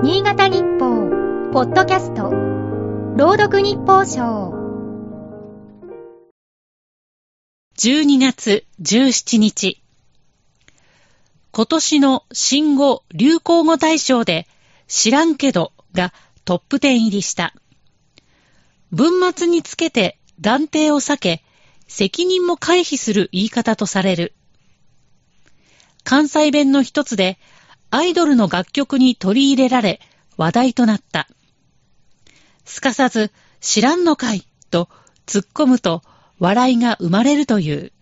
新潟日報、ポッドキャスト、朗読日報賞。12月17日。今年の新語・流行語大賞で、知らんけどがトップ10入りした。文末につけて断定を避け、責任も回避する言い方とされる。関西弁の一つで、アイドルの楽曲に取り入れられ話題となった。すかさず、知らんのかいと突っ込むと笑いが生まれるという。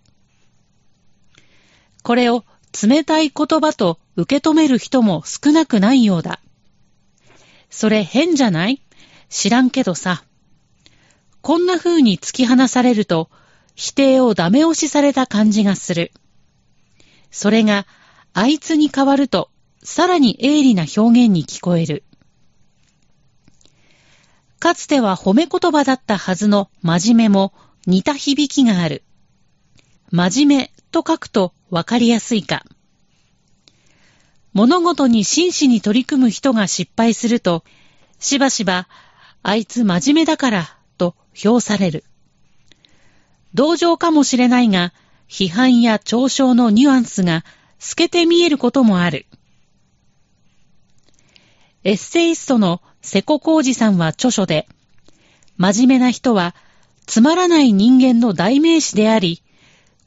これを冷たい言葉と受け止める人も少なくないようだ。それ変じゃない？知らんけどさ。こんな風に突き放されると、否定をダメ押しされた感じがする。それが、あいつに変わると、さらに鋭利な表現に聞こえる。かつては褒め言葉だったはずの真面目も似た響きがある。真面目と書くとわかりやすいか。物事に真摯に取り組む人が失敗すると、しばしば、あいつ真面目だから、と評される。同情かもしれないが、批判や嘲笑のニュアンスが透けて見えることもある。エッセイストの瀬古浩二さんは著書で、真面目な人はつまらない人間の代名詞であり、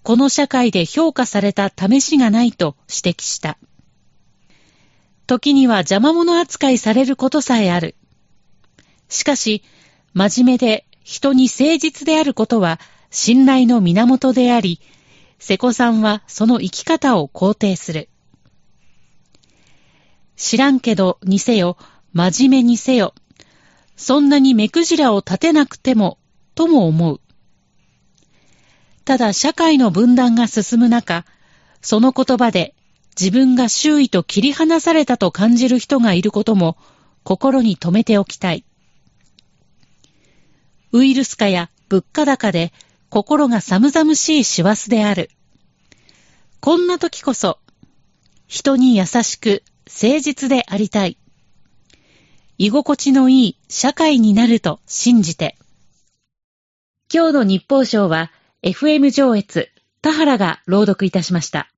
この社会で評価された試しがないと指摘した。時には邪魔者扱いされることさえある。しかし、真面目で人に誠実であることは信頼の源であり、瀬古さんはその生き方を肯定する。知らんけどにせよ、真面目にせよ、そんなに目くじらを立てなくても、とも思う。ただ社会の分断が進む中、その言葉で自分が周囲と切り離されたと感じる人がいることも心に留めておきたい。ウイルス化や物価高で心が寒々しい師走である。こんな時こそ、人に優しく誠実でありたい。居心地のいい社会になると信じて。今日の日報賞は FM 上越田原が朗読いたしました。